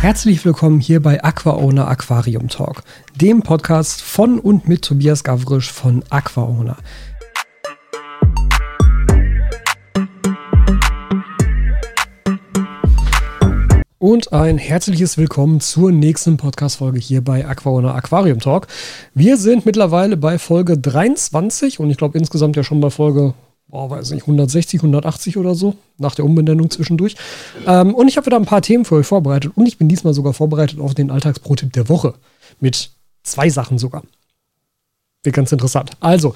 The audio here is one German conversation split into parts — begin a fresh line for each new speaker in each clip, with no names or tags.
Herzlich willkommen hier bei AquaOwner Aquarium Talk, dem Podcast von und mit Tobias Gavrisch von AquaOwner. Und ein herzliches Willkommen zur nächsten Podcast-Folge hier bei AquaOwner Aquarium Talk. Wir sind mittlerweile bei Folge 23 und ich glaube insgesamt ja schon bei Folge oh, weiß nicht, 160, 180 oder so, nach der Umbenennung zwischendurch. Ähm, und ich habe wieder ein paar Themen für euch vorbereitet und ich bin diesmal sogar vorbereitet auf den Alltagsprotipp der Woche. Mit zwei Sachen sogar. Wird ganz interessant. Also,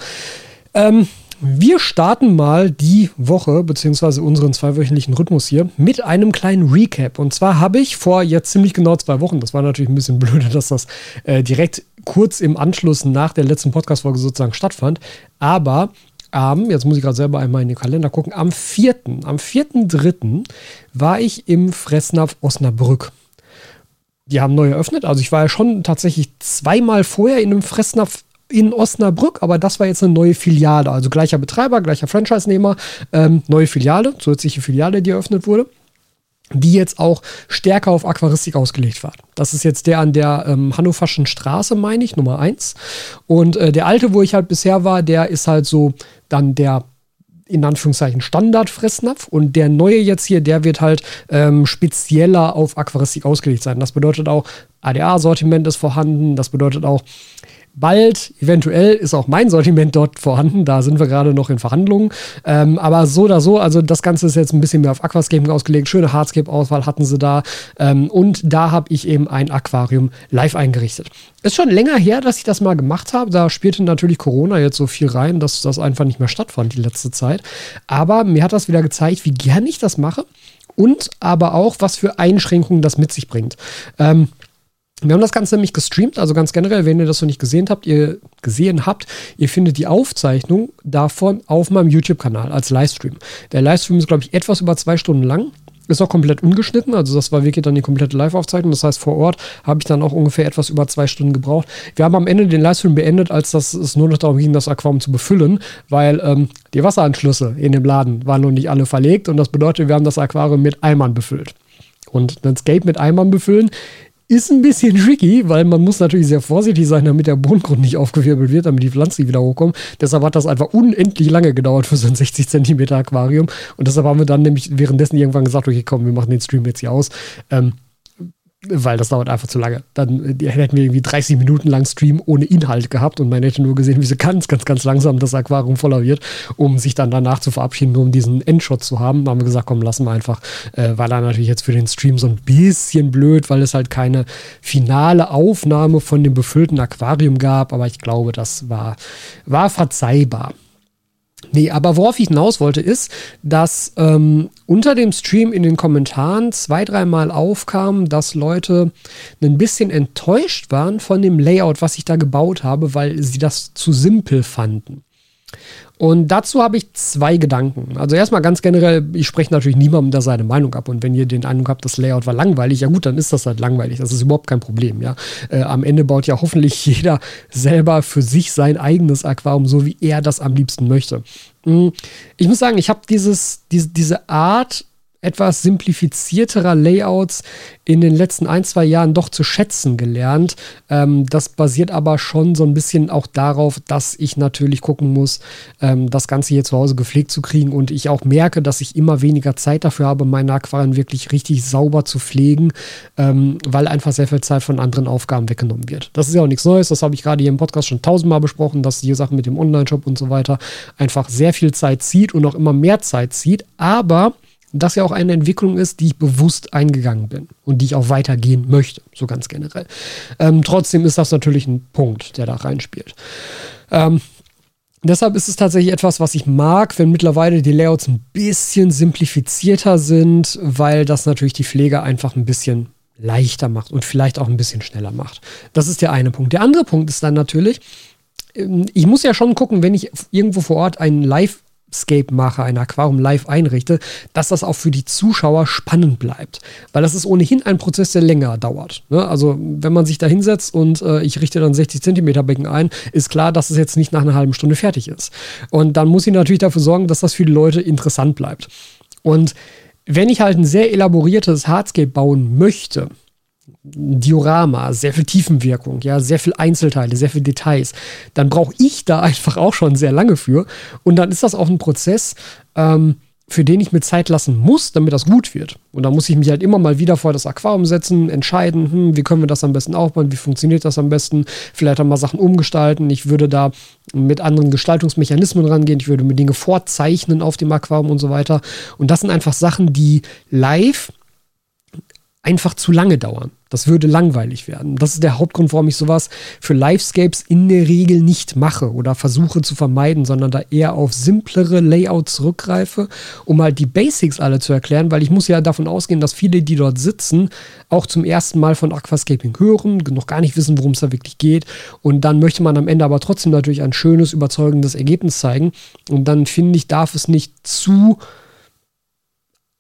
ähm, wir starten mal die Woche, beziehungsweise unseren zweiwöchentlichen Rhythmus hier, mit einem kleinen Recap. Und zwar habe ich vor jetzt ziemlich genau zwei Wochen, das war natürlich ein bisschen blöde, dass das äh, direkt kurz im Anschluss nach der letzten Podcast-Folge sozusagen stattfand, aber am, jetzt muss ich gerade selber einmal in den Kalender gucken, am 4., am 4.3. war ich im Fressnapf Osnabrück. Die haben neu eröffnet, also ich war ja schon tatsächlich zweimal vorher in einem Fressnapf in Osnabrück, aber das war jetzt eine neue Filiale, also gleicher Betreiber, gleicher Franchise-Nehmer, ähm, neue Filiale, zusätzliche Filiale, die eröffnet wurde die jetzt auch stärker auf Aquaristik ausgelegt war. Das ist jetzt der an der ähm, Hannoverschen Straße, meine ich, Nummer 1. Und äh, der alte, wo ich halt bisher war, der ist halt so dann der in Anführungszeichen Standard-Fressnapf und der neue jetzt hier, der wird halt ähm, spezieller auf Aquaristik ausgelegt sein. Das bedeutet auch, ADA-Sortiment ist vorhanden, das bedeutet auch, Bald, eventuell, ist auch mein Sortiment dort vorhanden. Da sind wir gerade noch in Verhandlungen. Ähm, aber so oder so, also das Ganze ist jetzt ein bisschen mehr auf Aquascaping ausgelegt. Schöne Hardscape-Auswahl hatten sie da. Ähm, und da habe ich eben ein Aquarium live eingerichtet. Ist schon länger her, dass ich das mal gemacht habe. Da spielte natürlich Corona jetzt so viel rein, dass das einfach nicht mehr stattfand die letzte Zeit. Aber mir hat das wieder gezeigt, wie gern ich das mache und aber auch, was für Einschränkungen das mit sich bringt. Ähm, wir haben das Ganze nämlich gestreamt, also ganz generell, wenn ihr das noch nicht gesehen habt, ihr gesehen habt, ihr findet die Aufzeichnung davon auf meinem YouTube-Kanal als Livestream. Der Livestream ist, glaube ich, etwas über zwei Stunden lang. Ist auch komplett ungeschnitten, also das war wirklich dann die komplette Live-Aufzeichnung. Das heißt, vor Ort habe ich dann auch ungefähr etwas über zwei Stunden gebraucht. Wir haben am Ende den Livestream beendet, als das, es nur noch darum ging, das Aquarium zu befüllen, weil ähm, die Wasseranschlüsse in dem Laden waren noch nicht alle verlegt und das bedeutet, wir haben das Aquarium mit Eimern befüllt. Und das Scape mit Eimern befüllen ist ein bisschen tricky, weil man muss natürlich sehr vorsichtig sein, damit der Bodengrund nicht aufgewirbelt wird, damit die Pflanzen wieder hochkommen. Deshalb hat das einfach unendlich lange gedauert für so ein 60 Zentimeter Aquarium. Und deshalb haben wir dann nämlich währenddessen irgendwann gesagt, okay, komm, wir machen den Stream jetzt hier aus. Ähm, weil das dauert einfach zu lange. Dann äh, hätten wir irgendwie 30 Minuten lang Stream ohne Inhalt gehabt und man hätte nur gesehen, wie so ganz, ganz, ganz langsam das Aquarium voller wird, um sich dann danach zu verabschieden, nur um diesen Endshot zu haben. Da haben wir gesagt, komm, lassen wir einfach. Äh, war dann natürlich jetzt für den Stream so ein bisschen blöd, weil es halt keine finale Aufnahme von dem befüllten Aquarium gab, aber ich glaube, das war, war verzeihbar. Nee, aber worauf ich hinaus wollte, ist, dass ähm, unter dem Stream in den Kommentaren zwei, dreimal aufkam, dass Leute ein bisschen enttäuscht waren von dem Layout, was ich da gebaut habe, weil sie das zu simpel fanden. Und dazu habe ich zwei Gedanken. Also erstmal ganz generell, ich spreche natürlich niemandem da seine Meinung ab. Und wenn ihr den Eindruck habt, das Layout war langweilig, ja gut, dann ist das halt langweilig. Das ist überhaupt kein Problem. Ja? Äh, am Ende baut ja hoffentlich jeder selber für sich sein eigenes Aquarium, so wie er das am liebsten möchte. Hm, ich muss sagen, ich habe dieses, diese, diese Art etwas simplifizierterer Layouts in den letzten ein, zwei Jahren doch zu schätzen gelernt. Ähm, das basiert aber schon so ein bisschen auch darauf, dass ich natürlich gucken muss, ähm, das Ganze hier zu Hause gepflegt zu kriegen und ich auch merke, dass ich immer weniger Zeit dafür habe, meine Aquarien wirklich richtig sauber zu pflegen, ähm, weil einfach sehr viel Zeit von anderen Aufgaben weggenommen wird. Das ist ja auch nichts Neues, das habe ich gerade hier im Podcast schon tausendmal besprochen, dass die Sachen mit dem Online-Shop und so weiter einfach sehr viel Zeit zieht und auch immer mehr Zeit zieht, aber das ja auch eine Entwicklung ist, die ich bewusst eingegangen bin und die ich auch weitergehen möchte, so ganz generell. Ähm, trotzdem ist das natürlich ein Punkt, der da reinspielt. Ähm, deshalb ist es tatsächlich etwas, was ich mag, wenn mittlerweile die Layouts ein bisschen simplifizierter sind, weil das natürlich die Pflege einfach ein bisschen leichter macht und vielleicht auch ein bisschen schneller macht. Das ist der eine Punkt. Der andere Punkt ist dann natürlich, ähm, ich muss ja schon gucken, wenn ich irgendwo vor Ort einen Live Scape mache, ein Aquarium live einrichte, dass das auch für die Zuschauer spannend bleibt. Weil das ist ohnehin ein Prozess, der länger dauert. Ne? Also wenn man sich da hinsetzt und äh, ich richte dann 60 Zentimeter Becken ein, ist klar, dass es jetzt nicht nach einer halben Stunde fertig ist. Und dann muss ich natürlich dafür sorgen, dass das für die Leute interessant bleibt. Und wenn ich halt ein sehr elaboriertes Hardscape bauen möchte, Diorama, sehr viel Tiefenwirkung, ja, sehr viel Einzelteile, sehr viel Details, dann brauche ich da einfach auch schon sehr lange für. Und dann ist das auch ein Prozess, ähm, für den ich mir Zeit lassen muss, damit das gut wird. Und da muss ich mich halt immer mal wieder vor das Aquarium setzen, entscheiden, hm, wie können wir das am besten aufbauen, wie funktioniert das am besten, vielleicht auch mal Sachen umgestalten. Ich würde da mit anderen Gestaltungsmechanismen rangehen, ich würde mir Dinge vorzeichnen auf dem Aquarium und so weiter. Und das sind einfach Sachen, die live einfach zu lange dauern. Das würde langweilig werden. Das ist der Hauptgrund, warum ich sowas für Livescapes in der Regel nicht mache oder versuche zu vermeiden, sondern da eher auf simplere Layouts zurückgreife, um halt die Basics alle zu erklären, weil ich muss ja davon ausgehen, dass viele, die dort sitzen, auch zum ersten Mal von Aquascaping hören, noch gar nicht wissen, worum es da wirklich geht. Und dann möchte man am Ende aber trotzdem natürlich ein schönes, überzeugendes Ergebnis zeigen. Und dann finde ich, darf es nicht zu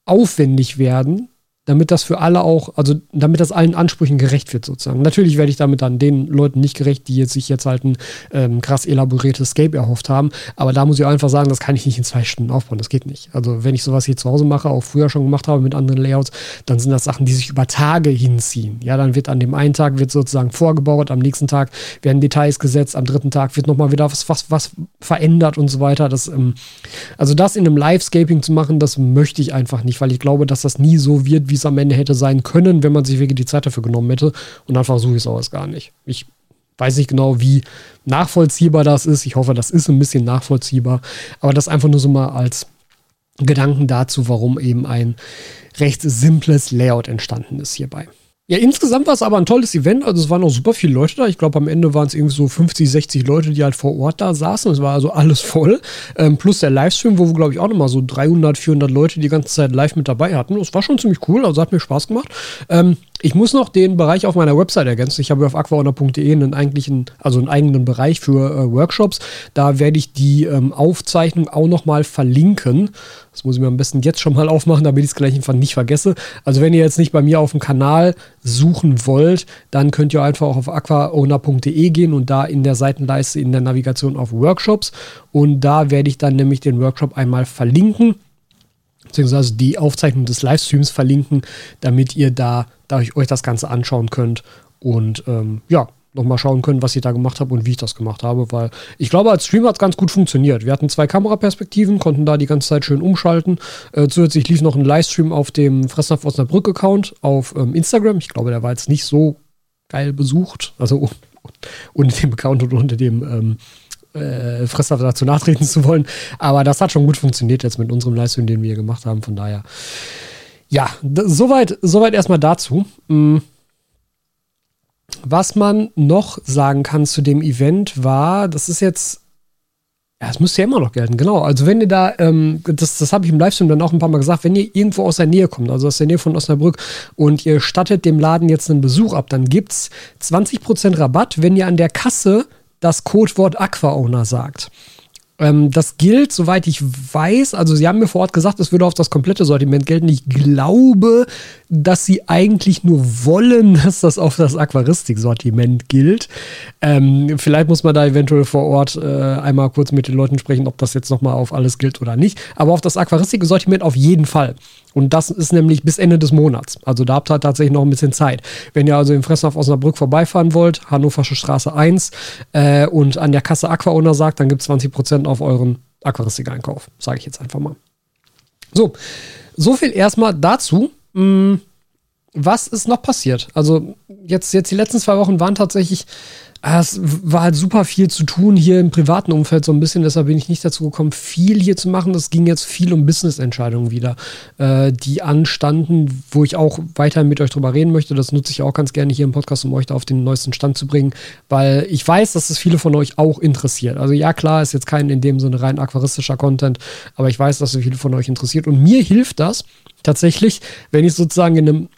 aufwendig werden, damit das für alle auch, also damit das allen Ansprüchen gerecht wird sozusagen. Natürlich werde ich damit dann den Leuten nicht gerecht, die jetzt sich jetzt halt ein ähm, krass elaboriertes Scape erhofft haben, aber da muss ich einfach sagen, das kann ich nicht in zwei Stunden aufbauen, das geht nicht. Also wenn ich sowas hier zu Hause mache, auch früher schon gemacht habe mit anderen Layouts, dann sind das Sachen, die sich über Tage hinziehen. Ja, dann wird an dem einen Tag wird sozusagen vorgebaut, am nächsten Tag werden Details gesetzt, am dritten Tag wird nochmal wieder was, was, was verändert und so weiter. Das, ähm, also das in einem Live-Scaping zu machen, das möchte ich einfach nicht, weil ich glaube, dass das nie so wird, wie wie es am Ende hätte sein können, wenn man sich wirklich die Zeit dafür genommen hätte. Und dann versuche ich es auch erst gar nicht. Ich weiß nicht genau, wie nachvollziehbar das ist. Ich hoffe, das ist ein bisschen nachvollziehbar. Aber das einfach nur so mal als Gedanken dazu, warum eben ein recht simples Layout entstanden ist hierbei. Ja, insgesamt war es aber ein tolles Event. Also es waren auch super viele Leute da. Ich glaube, am Ende waren es irgendwie so 50, 60 Leute, die halt vor Ort da saßen. Es war also alles voll. Ähm, plus der Livestream, wo wir, glaube ich, auch nochmal so 300, 400 Leute die ganze Zeit live mit dabei hatten. Das war schon ziemlich cool. Also hat mir Spaß gemacht. Ähm, ich muss noch den Bereich auf meiner Website ergänzen. Ich habe auf aquaona.de einen eigentlichen, also einen eigenen Bereich für äh, Workshops. Da werde ich die ähm, Aufzeichnung auch nochmal verlinken. Das muss ich mir am besten jetzt schon mal aufmachen, damit ich es gleich einfach nicht vergesse. Also wenn ihr jetzt nicht bei mir auf dem Kanal suchen wollt, dann könnt ihr einfach auch auf aquaowner.de gehen und da in der Seitenleiste in der Navigation auf Workshops. Und da werde ich dann nämlich den Workshop einmal verlinken beziehungsweise die Aufzeichnung des Livestreams verlinken, damit ihr da, da euch das Ganze anschauen könnt und ähm, ja, nochmal schauen könnt, was ich da gemacht habe und wie ich das gemacht habe, weil ich glaube, als Stream hat es ganz gut funktioniert. Wir hatten zwei Kameraperspektiven, konnten da die ganze Zeit schön umschalten. Äh, zusätzlich lief noch ein Livestream auf dem Fressnapf Osnabrück-Account auf ähm, Instagram. Ich glaube, der war jetzt nicht so geil besucht, also unter dem Account und unter dem ähm, äh, Fressnapf dazu nachtreten zu wollen. Aber das hat schon gut funktioniert jetzt mit unserem Livestream, den wir gemacht haben. Von daher, ja, soweit, soweit erstmal dazu. Mhm. Was man noch sagen kann zu dem Event war, das ist jetzt, ja, es müsste ja immer noch gelten, genau. Also wenn ihr da, ähm, das, das habe ich im Livestream dann auch ein paar Mal gesagt, wenn ihr irgendwo aus der Nähe kommt, also aus der Nähe von Osnabrück und ihr stattet dem Laden jetzt einen Besuch ab, dann gibt es 20% Rabatt, wenn ihr an der Kasse das Codewort Aqua-Owner sagt. Ähm, das gilt, soweit ich weiß, also sie haben mir vor Ort gesagt, es würde auf das komplette Sortiment gelten. Ich glaube, dass sie eigentlich nur wollen, dass das auf das Aquaristik-Sortiment gilt. Ähm, vielleicht muss man da eventuell vor Ort äh, einmal kurz mit den Leuten sprechen, ob das jetzt nochmal auf alles gilt oder nicht. Aber auf das Aquaristik-Sortiment auf jeden Fall. Und das ist nämlich bis Ende des Monats. Also da habt ihr tatsächlich noch ein bisschen Zeit. Wenn ihr also im Fressnapf Osnabrück vorbeifahren wollt, Hannoversche Straße 1 äh, und an der Kasse Aquaowner sagt, dann gibt es 20% auf euren Aquaristik-Einkauf. Sage ich jetzt einfach mal. So, so viel erstmal dazu. Hm, was ist noch passiert? Also jetzt, jetzt die letzten zwei Wochen waren tatsächlich es war halt super viel zu tun hier im privaten Umfeld so ein bisschen, deshalb bin ich nicht dazu gekommen, viel hier zu machen. Es ging jetzt viel um Business-Entscheidungen wieder, äh, die anstanden, wo ich auch weiterhin mit euch drüber reden möchte. Das nutze ich auch ganz gerne hier im Podcast, um euch da auf den neuesten Stand zu bringen, weil ich weiß, dass es viele von euch auch interessiert. Also ja, klar, ist jetzt kein in dem Sinne rein aquaristischer Content, aber ich weiß, dass es viele von euch interessiert und mir hilft das tatsächlich, wenn ich sozusagen in einem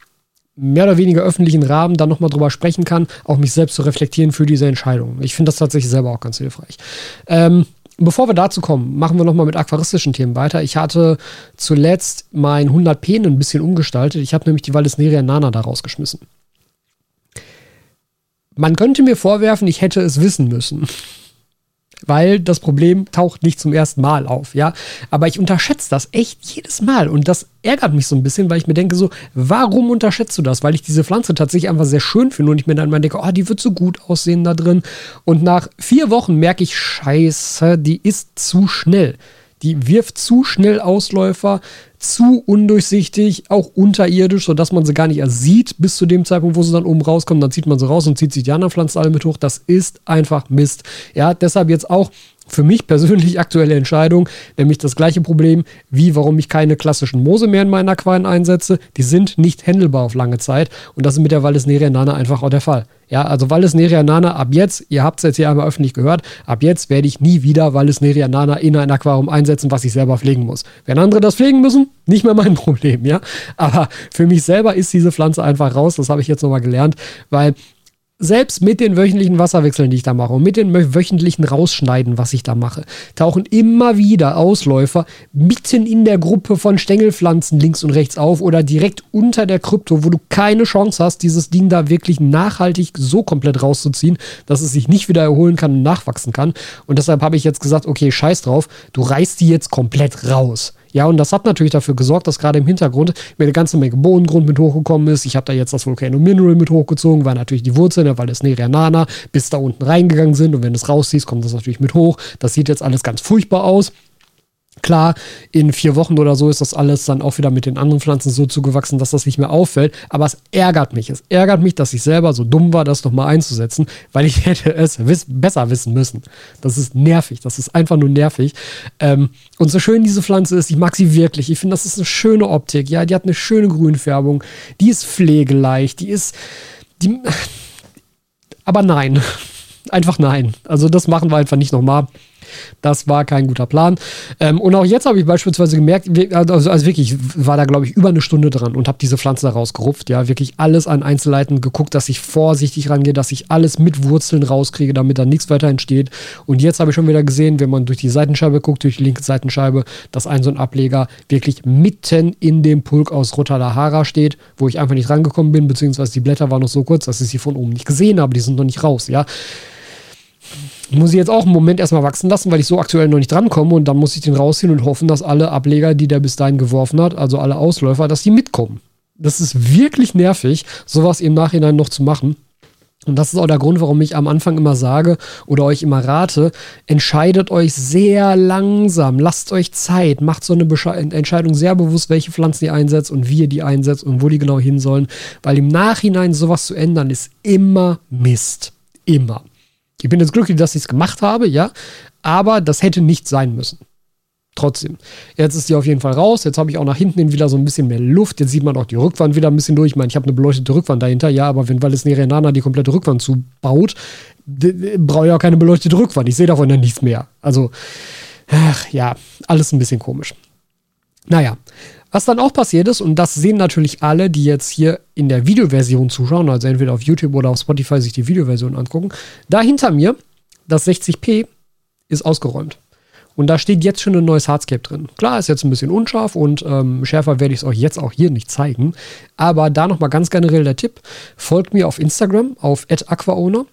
mehr oder weniger öffentlichen Rahmen dann nochmal drüber sprechen kann, auch mich selbst zu reflektieren für diese Entscheidung. Ich finde das tatsächlich selber auch ganz hilfreich. Ähm, bevor wir dazu kommen, machen wir nochmal mit aquaristischen Themen weiter. Ich hatte zuletzt mein 100p ein bisschen umgestaltet. Ich habe nämlich die Vallisneria Nana da rausgeschmissen. Man könnte mir vorwerfen, ich hätte es wissen müssen. Weil das Problem taucht nicht zum ersten Mal auf, ja. Aber ich unterschätze das echt jedes Mal und das ärgert mich so ein bisschen, weil ich mir denke so, warum unterschätzt du das? Weil ich diese Pflanze tatsächlich einfach sehr schön finde und ich mir dann mal denke, oh, die wird so gut aussehen da drin. Und nach vier Wochen merke ich, scheiße, die ist zu schnell. Die wirft zu schnell Ausläufer, zu undurchsichtig, auch unterirdisch, sodass man sie gar nicht erst sieht, bis zu dem Zeitpunkt, wo sie dann oben rauskommen. Dann zieht man sie raus und zieht sich die anderen Pflanzen alle mit hoch. Das ist einfach Mist. Ja, deshalb jetzt auch für mich persönlich aktuelle Entscheidung, nämlich das gleiche Problem, wie warum ich keine klassischen Moose mehr in meinen Aquarien einsetze. Die sind nicht händelbar auf lange Zeit und das ist mit der Vallisneria Nana einfach auch der Fall. Ja, also Vallisneria Nana ab jetzt, ihr habt es jetzt hier einmal öffentlich gehört, ab jetzt werde ich nie wieder Vallisneria Nana in ein Aquarium einsetzen, was ich selber pflegen muss. Wenn andere das pflegen müssen, nicht mehr mein Problem, ja. Aber für mich selber ist diese Pflanze einfach raus, das habe ich jetzt nochmal gelernt, weil selbst mit den wöchentlichen Wasserwechseln, die ich da mache und mit den wöchentlichen Rausschneiden, was ich da mache, tauchen immer wieder Ausläufer mitten in der Gruppe von Stängelpflanzen links und rechts auf oder direkt unter der Krypto, wo du keine Chance hast, dieses Ding da wirklich nachhaltig so komplett rauszuziehen, dass es sich nicht wieder erholen kann und nachwachsen kann. Und deshalb habe ich jetzt gesagt, okay, scheiß drauf, du reißt die jetzt komplett raus. Ja, und das hat natürlich dafür gesorgt, dass gerade im Hintergrund mir eine ganze Menge Bodengrund mit hochgekommen ist. Ich habe da jetzt das Volcano Mineral mit hochgezogen, weil natürlich die Wurzeln, weil das Nerianana bis da unten reingegangen sind und wenn du es rausziehst, kommt das natürlich mit hoch. Das sieht jetzt alles ganz furchtbar aus. Klar, in vier Wochen oder so ist das alles dann auch wieder mit den anderen Pflanzen so zugewachsen, dass das nicht mehr auffällt. Aber es ärgert mich. Es ärgert mich, dass ich selber so dumm war, das nochmal einzusetzen, weil ich hätte es wiss besser wissen müssen. Das ist nervig. Das ist einfach nur nervig. Ähm, und so schön diese Pflanze ist, ich mag sie wirklich. Ich finde, das ist eine schöne Optik. Ja, die hat eine schöne Grünfärbung. Die ist pflegeleicht. Die ist. Die, aber nein. Einfach nein. Also, das machen wir einfach nicht nochmal. Das war kein guter Plan. Ähm, und auch jetzt habe ich beispielsweise gemerkt, also, also wirklich, war da glaube ich über eine Stunde dran und habe diese Pflanze da rausgerupft. Ja, wirklich alles an Einzelheiten geguckt, dass ich vorsichtig rangehe, dass ich alles mit Wurzeln rauskriege, damit da nichts weiter entsteht. Und jetzt habe ich schon wieder gesehen, wenn man durch die Seitenscheibe guckt, durch die linke Seitenscheibe, dass ein so ein Ableger wirklich mitten in dem Pulk aus Rotalahara steht, wo ich einfach nicht rangekommen bin, beziehungsweise die Blätter waren noch so kurz, dass ich sie von oben nicht gesehen habe. Die sind noch nicht raus, ja muss ich jetzt auch einen Moment erstmal wachsen lassen, weil ich so aktuell noch nicht drankomme und dann muss ich den rausziehen und hoffen, dass alle Ableger, die der bis dahin geworfen hat, also alle Ausläufer, dass die mitkommen. Das ist wirklich nervig, sowas im Nachhinein noch zu machen. Und das ist auch der Grund, warum ich am Anfang immer sage oder euch immer rate, entscheidet euch sehr langsam, lasst euch Zeit, macht so eine Besche Entscheidung sehr bewusst, welche Pflanzen ihr einsetzt und wie ihr die einsetzt und wo die genau hin sollen, weil im Nachhinein sowas zu ändern ist immer Mist. Immer. Ich bin jetzt glücklich, dass ich es gemacht habe, ja, aber das hätte nicht sein müssen. Trotzdem. Jetzt ist die auf jeden Fall raus. Jetzt habe ich auch nach hinten hin wieder so ein bisschen mehr Luft. Jetzt sieht man auch die Rückwand wieder ein bisschen durch. Ich meine, ich habe eine beleuchtete Rückwand dahinter, ja, aber wenn Valis Nerenana die komplette Rückwand zubaut, brauche ich auch keine beleuchtete Rückwand. Ich sehe davon dann nichts mehr. Also, ach, ja, alles ein bisschen komisch. Naja, was dann auch passiert ist, und das sehen natürlich alle, die jetzt hier in der Videoversion zuschauen, also entweder auf YouTube oder auf Spotify sich die Videoversion angucken, da hinter mir, das 60p, ist ausgeräumt. Und da steht jetzt schon ein neues Hardscape drin. Klar, ist jetzt ein bisschen unscharf und ähm, schärfer werde ich es euch jetzt auch hier nicht zeigen. Aber da nochmal ganz generell der Tipp: Folgt mir auf Instagram auf aquaowner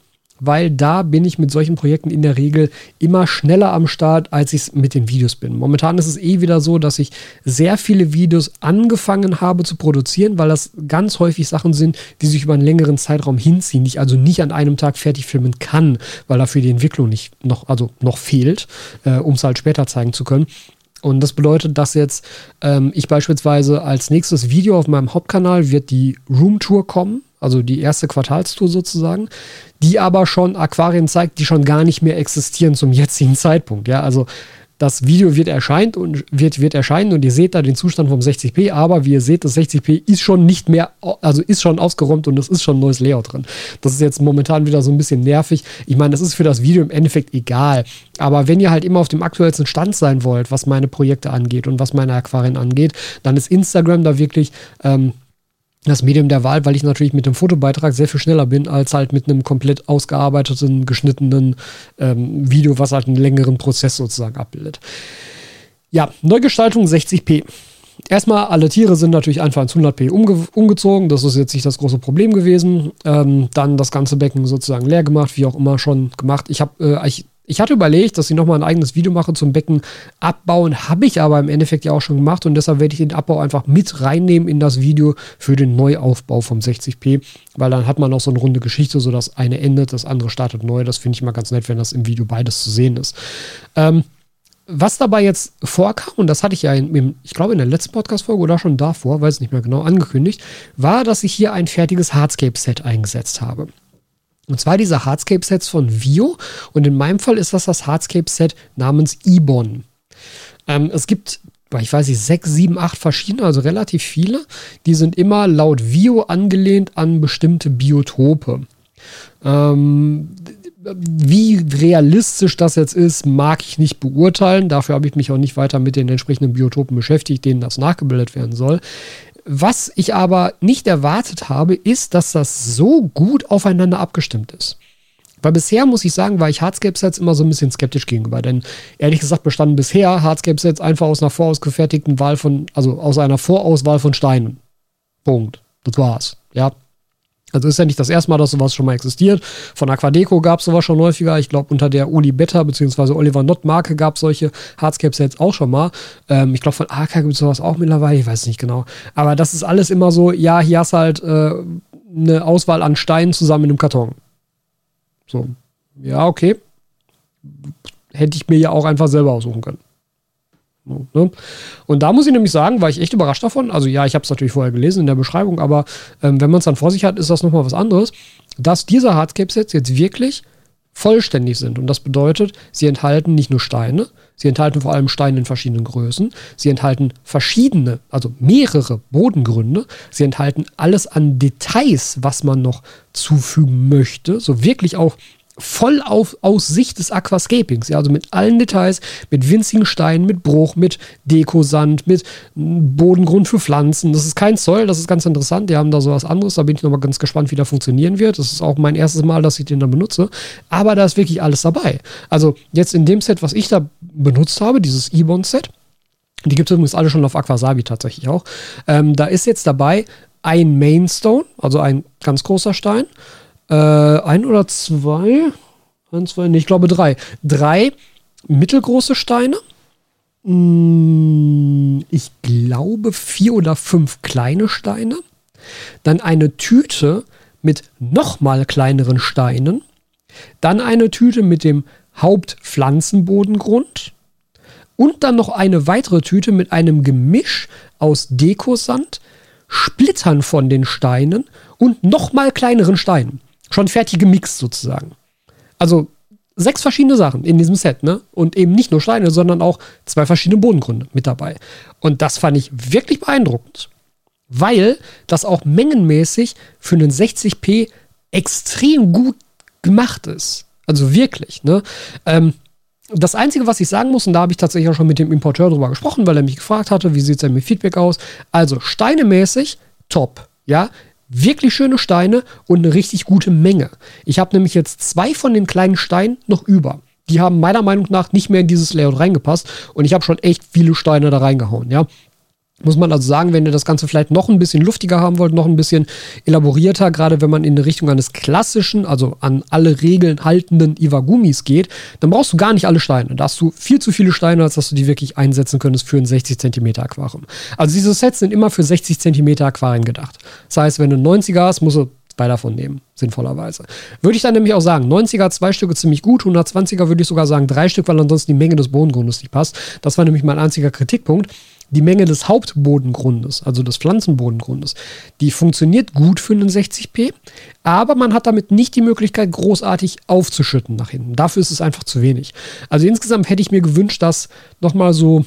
weil da bin ich mit solchen Projekten in der Regel immer schneller am Start, als ich es mit den Videos bin. Momentan ist es eh wieder so, dass ich sehr viele Videos angefangen habe zu produzieren, weil das ganz häufig Sachen sind, die sich über einen längeren Zeitraum hinziehen, die ich also nicht an einem Tag fertig filmen kann, weil dafür die Entwicklung nicht noch, also noch fehlt, äh, um es halt später zeigen zu können. Und das bedeutet, dass jetzt ähm, ich beispielsweise als nächstes Video auf meinem Hauptkanal wird die Roomtour kommen also die erste Quartalstour sozusagen, die aber schon Aquarien zeigt, die schon gar nicht mehr existieren zum jetzigen Zeitpunkt. Ja, also das Video wird erscheint und wird, wird erscheinen und ihr seht da den Zustand vom 60p, aber wie ihr seht, das 60p ist schon nicht mehr, also ist schon ausgeräumt und es ist schon ein neues Layout drin. Das ist jetzt momentan wieder so ein bisschen nervig. Ich meine, das ist für das Video im Endeffekt egal. Aber wenn ihr halt immer auf dem aktuellsten Stand sein wollt, was meine Projekte angeht und was meine Aquarien angeht, dann ist Instagram da wirklich ähm, das Medium der Wahl, weil ich natürlich mit dem Fotobeitrag sehr viel schneller bin, als halt mit einem komplett ausgearbeiteten, geschnittenen ähm, Video, was halt einen längeren Prozess sozusagen abbildet. Ja, Neugestaltung 60p. Erstmal, alle Tiere sind natürlich einfach ins 100p umge umgezogen. Das ist jetzt nicht das große Problem gewesen. Ähm, dann das ganze Becken sozusagen leer gemacht, wie auch immer schon gemacht. Ich habe, äh, Ich hatte überlegt, dass ich nochmal ein eigenes Video mache zum Becken abbauen, habe ich aber im Endeffekt ja auch schon gemacht und deshalb werde ich den Abbau einfach mit reinnehmen in das Video für den Neuaufbau vom 60p, weil dann hat man auch so eine runde Geschichte, so dass eine endet, das andere startet neu. Das finde ich mal ganz nett, wenn das im Video beides zu sehen ist. Ähm, was dabei jetzt vorkam, und das hatte ich ja, in, ich glaube in der letzten Podcast-Folge oder schon davor, weiß nicht mehr genau, angekündigt, war, dass ich hier ein fertiges Hardscape-Set eingesetzt habe. Und zwar diese Hardscape-Sets von Vio. Und in meinem Fall ist das das Hardscape-Set namens Ibon. Ähm, es gibt, ich weiß nicht, sechs, sieben, acht verschiedene, also relativ viele. Die sind immer laut Vio angelehnt an bestimmte Biotope. Ähm, wie realistisch das jetzt ist, mag ich nicht beurteilen. Dafür habe ich mich auch nicht weiter mit den entsprechenden Biotopen beschäftigt, denen das nachgebildet werden soll. Was ich aber nicht erwartet habe, ist, dass das so gut aufeinander abgestimmt ist. Weil bisher, muss ich sagen, war ich Hardscape-Sets immer so ein bisschen skeptisch gegenüber. Denn ehrlich gesagt bestanden bisher Hardscape-Sets einfach aus einer vorausgefertigten Wahl von, also aus einer Vorauswahl von Steinen. Punkt. Das war's. Ja, also ist ja nicht das erste Mal, dass sowas schon mal existiert. Von Aquadeco gab es sowas schon häufiger. Ich glaube, unter der Uli Beta bzw. Oliver Nott Marke gab es solche Hardscape-Sets auch schon mal. Ähm, ich glaube, von AK gibt es sowas auch mittlerweile. Ich weiß nicht genau. Aber das ist alles immer so, ja, hier hast halt äh, eine Auswahl an Steinen zusammen in einem Karton. So. Ja, okay. Hätte ich mir ja auch einfach selber aussuchen können. Ne? Und da muss ich nämlich sagen, war ich echt überrascht davon. Also ja, ich habe es natürlich vorher gelesen in der Beschreibung, aber ähm, wenn man es dann vor sich hat, ist das nochmal was anderes, dass diese Hardscape-Sets jetzt wirklich vollständig sind. Und das bedeutet, sie enthalten nicht nur Steine, sie enthalten vor allem Steine in verschiedenen Größen, sie enthalten verschiedene, also mehrere Bodengründe, sie enthalten alles an Details, was man noch zufügen möchte, so wirklich auch voll auf, aus Sicht des Aquascapings, ja, also mit allen Details, mit winzigen Steinen, mit Bruch, mit Dekosand, mit Bodengrund für Pflanzen. Das ist kein Zoll, das ist ganz interessant. Die haben da so was anderes, da bin ich nochmal ganz gespannt, wie der funktionieren wird. Das ist auch mein erstes Mal, dass ich den da benutze. Aber da ist wirklich alles dabei. Also jetzt in dem Set, was ich da benutzt habe, dieses E-Bond-Set, die gibt es übrigens alle schon auf Aquasabi tatsächlich auch. Ähm, da ist jetzt dabei ein Mainstone, also ein ganz großer Stein äh, ein oder zwei, ein, zwei, nee, ich glaube drei. Drei mittelgroße Steine. Hm, ich glaube vier oder fünf kleine Steine. Dann eine Tüte mit nochmal kleineren Steinen. Dann eine Tüte mit dem Hauptpflanzenbodengrund. Und dann noch eine weitere Tüte mit einem Gemisch aus Dekosand, Splittern von den Steinen und nochmal kleineren Steinen schon fertig gemixt sozusagen. Also sechs verschiedene Sachen in diesem Set, ne? Und eben nicht nur Steine, sondern auch zwei verschiedene Bodengründe mit dabei. Und das fand ich wirklich beeindruckend, weil das auch mengenmäßig für einen 60p extrem gut gemacht ist. Also wirklich, ne? Ähm, das Einzige, was ich sagen muss, und da habe ich tatsächlich auch schon mit dem Importeur drüber gesprochen, weil er mich gefragt hatte, wie sieht es denn mit Feedback aus? Also steinemäßig top, ja wirklich schöne Steine und eine richtig gute Menge. Ich habe nämlich jetzt zwei von den kleinen Steinen noch über. Die haben meiner Meinung nach nicht mehr in dieses Layout reingepasst und ich habe schon echt viele Steine da reingehauen, ja. Muss man also sagen, wenn ihr das Ganze vielleicht noch ein bisschen luftiger haben wollt, noch ein bisschen elaborierter, gerade wenn man in die Richtung eines klassischen, also an alle Regeln haltenden Iwagumis geht, dann brauchst du gar nicht alle Steine. Da hast du viel zu viele Steine, als dass du die wirklich einsetzen könntest für ein 60 cm Aquarium. Also diese Sets sind immer für 60 cm Aquarien gedacht. Das heißt, wenn du 90er hast, musst du zwei davon nehmen, sinnvollerweise. Würde ich dann nämlich auch sagen, 90er zwei Stücke ziemlich gut, 120er würde ich sogar sagen drei Stück, weil ansonsten die Menge des Bodengrundes nicht passt. Das war nämlich mein einziger Kritikpunkt die Menge des Hauptbodengrundes, also des Pflanzenbodengrundes, die funktioniert gut für einen 60p, aber man hat damit nicht die Möglichkeit, großartig aufzuschütten nach hinten. Dafür ist es einfach zu wenig. Also insgesamt hätte ich mir gewünscht, dass nochmal so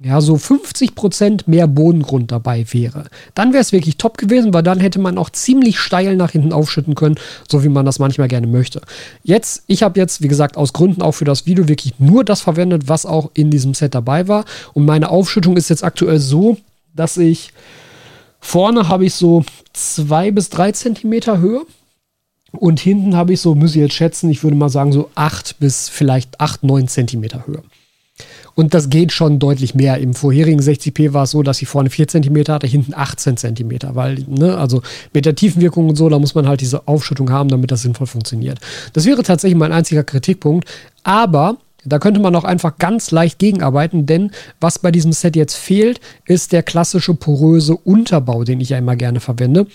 ja, so 50 Prozent mehr Bodengrund dabei wäre, dann wäre es wirklich top gewesen, weil dann hätte man auch ziemlich steil nach hinten aufschütten können, so wie man das manchmal gerne möchte. Jetzt, ich habe jetzt, wie gesagt, aus Gründen auch für das Video wirklich nur das verwendet, was auch in diesem Set dabei war. Und meine Aufschüttung ist jetzt aktuell so, dass ich vorne habe ich so zwei bis drei Zentimeter Höhe. Und hinten habe ich so, muss ich jetzt schätzen, ich würde mal sagen, so acht bis vielleicht acht, neun Zentimeter Höhe. Und das geht schon deutlich mehr. Im vorherigen 60p war es so, dass sie vorne 4 cm hatte, hinten 18 cm. Weil, ne, also mit der Tiefenwirkung und so, da muss man halt diese Aufschüttung haben, damit das sinnvoll funktioniert. Das wäre tatsächlich mein einziger Kritikpunkt. Aber da könnte man auch einfach ganz leicht gegenarbeiten, denn was bei diesem Set jetzt fehlt, ist der klassische poröse Unterbau, den ich ja immer gerne verwende.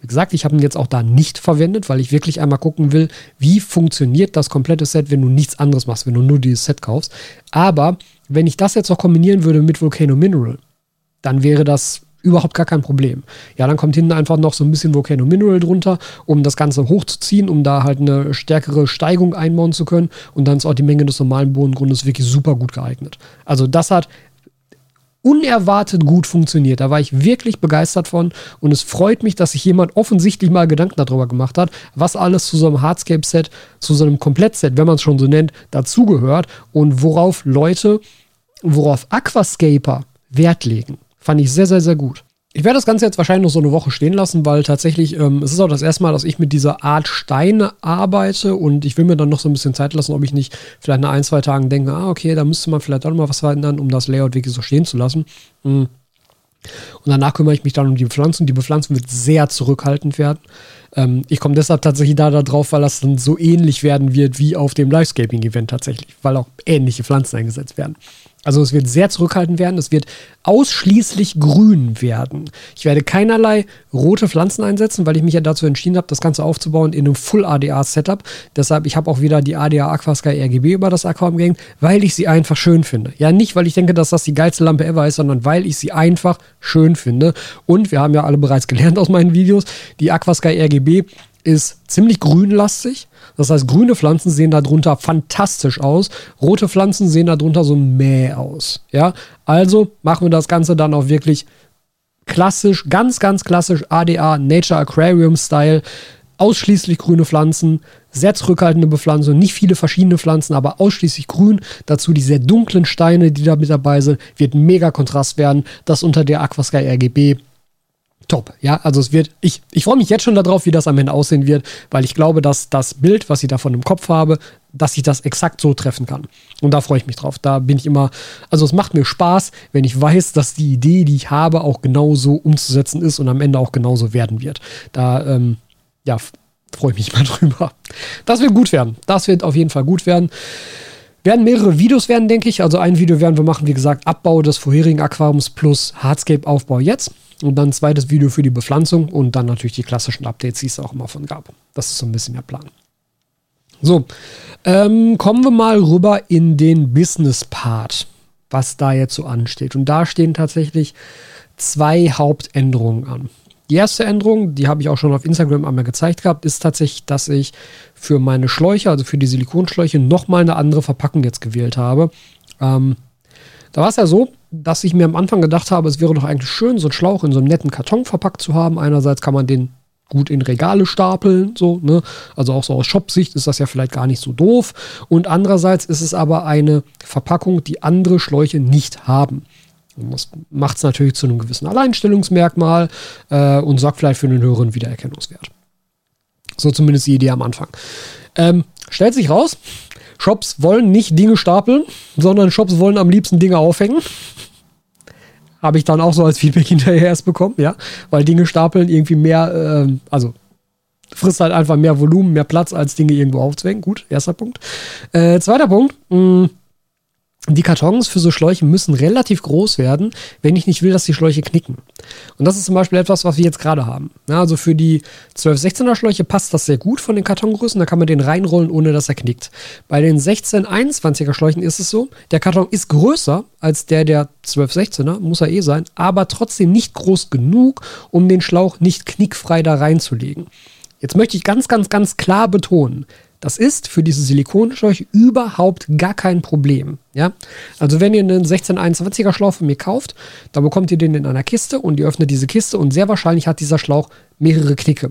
Wie gesagt, ich habe ihn jetzt auch da nicht verwendet, weil ich wirklich einmal gucken will, wie funktioniert das komplette Set, wenn du nichts anderes machst, wenn du nur dieses Set kaufst. Aber wenn ich das jetzt noch kombinieren würde mit Volcano Mineral, dann wäre das überhaupt gar kein Problem. Ja, dann kommt hinten einfach noch so ein bisschen Volcano Mineral drunter, um das Ganze hochzuziehen, um da halt eine stärkere Steigung einbauen zu können. Und dann ist auch die Menge des normalen Bodengrundes wirklich super gut geeignet. Also das hat unerwartet gut funktioniert. Da war ich wirklich begeistert von und es freut mich, dass sich jemand offensichtlich mal Gedanken darüber gemacht hat, was alles zu so einem Hardscape-Set, zu so einem Komplettset, wenn man es schon so nennt, dazugehört und worauf Leute, worauf Aquascaper Wert legen. Fand ich sehr, sehr, sehr gut. Ich werde das Ganze jetzt wahrscheinlich noch so eine Woche stehen lassen, weil tatsächlich ähm, es ist auch das erste Mal, dass ich mit dieser Art Steine arbeite und ich will mir dann noch so ein bisschen Zeit lassen, ob ich nicht vielleicht nach ein, zwei Tagen denke, ah, okay, da müsste man vielleicht auch noch mal was verändern, um das Layout wirklich so stehen zu lassen. Mhm. Und danach kümmere ich mich dann um die Bepflanzung. Die Bepflanzung wird sehr zurückhaltend werden. Ähm, ich komme deshalb tatsächlich da drauf, weil das dann so ähnlich werden wird wie auf dem Livescaping-Event tatsächlich, weil auch ähnliche Pflanzen eingesetzt werden. Also es wird sehr zurückhaltend werden. Es wird ausschließlich grün werden. Ich werde keinerlei rote Pflanzen einsetzen, weil ich mich ja dazu entschieden habe, das Ganze aufzubauen in einem Full ADA Setup. Deshalb, ich habe auch wieder die ADA Aquasky RGB über das Aquarium gehängt, weil ich sie einfach schön finde. Ja, nicht, weil ich denke, dass das die geilste Lampe ever ist, sondern weil ich sie einfach schön finde. Und wir haben ja alle bereits gelernt aus meinen Videos, die Aquasky RGB ist ziemlich grünlastig. Das heißt, grüne Pflanzen sehen darunter fantastisch aus. Rote Pflanzen sehen darunter so mäh aus. Ja, also machen wir das Ganze dann auch wirklich klassisch, ganz, ganz klassisch ADA Nature Aquarium Style. Ausschließlich grüne Pflanzen, sehr zurückhaltende Bepflanzung, nicht viele verschiedene Pflanzen, aber ausschließlich grün. Dazu die sehr dunklen Steine, die da mit dabei sind, wird mega Kontrast werden. Das unter der Aquasky RGB top. Ja, also es wird, ich, ich freue mich jetzt schon darauf, wie das am Ende aussehen wird, weil ich glaube, dass das Bild, was ich davon im Kopf habe, dass ich das exakt so treffen kann. Und da freue ich mich drauf. Da bin ich immer, also es macht mir Spaß, wenn ich weiß, dass die Idee, die ich habe, auch genauso umzusetzen ist und am Ende auch genauso werden wird. Da, ähm, ja, freue ich mich mal drüber. Das wird gut werden. Das wird auf jeden Fall gut werden. Werden mehrere Videos werden, denke ich. Also ein Video werden wir machen, wie gesagt, Abbau des vorherigen Aquariums plus Hardscape-Aufbau jetzt. Und dann ein zweites Video für die Bepflanzung und dann natürlich die klassischen Updates, die es auch immer von gab. Das ist so ein bisschen der Plan. So, ähm, kommen wir mal rüber in den Business-Part, was da jetzt so ansteht. Und da stehen tatsächlich zwei Hauptänderungen an. Die erste Änderung, die habe ich auch schon auf Instagram einmal gezeigt gehabt, ist tatsächlich, dass ich für meine Schläuche, also für die Silikonschläuche, nochmal eine andere Verpackung jetzt gewählt habe. Ähm, da war es ja so, dass ich mir am Anfang gedacht habe, es wäre doch eigentlich schön, so einen Schlauch in so einem netten Karton verpackt zu haben. Einerseits kann man den gut in Regale stapeln, so, ne? Also auch so aus Shop-Sicht ist das ja vielleicht gar nicht so doof. Und andererseits ist es aber eine Verpackung, die andere Schläuche nicht haben. Und das macht es natürlich zu einem gewissen Alleinstellungsmerkmal äh, und sorgt vielleicht für einen höheren Wiedererkennungswert. So zumindest die Idee am Anfang. Ähm, stellt sich raus, Shops wollen nicht Dinge stapeln, sondern Shops wollen am liebsten Dinge aufhängen. Habe ich dann auch so als Feedback hinterher erst bekommen, ja. Weil Dinge stapeln irgendwie mehr, äh, also frisst halt einfach mehr Volumen, mehr Platz, als Dinge irgendwo aufzuhängen. Gut, erster Punkt. Äh, zweiter Punkt, mh, mm, die Kartons für so Schläuche müssen relativ groß werden, wenn ich nicht will, dass die Schläuche knicken. Und das ist zum Beispiel etwas, was wir jetzt gerade haben. Ja, also für die 12-16er Schläuche passt das sehr gut von den Kartongrößen. Da kann man den reinrollen, ohne dass er knickt. Bei den 16-21er Schläuchen ist es so, der Karton ist größer als der der 12-16er, muss er eh sein, aber trotzdem nicht groß genug, um den Schlauch nicht knickfrei da reinzulegen. Jetzt möchte ich ganz, ganz, ganz klar betonen, das ist für diese Silikonschläuche überhaupt gar kein Problem. Ja? Also wenn ihr einen 1621er Schlauch von mir kauft, dann bekommt ihr den in einer Kiste und ihr öffnet diese Kiste und sehr wahrscheinlich hat dieser Schlauch mehrere Knicke.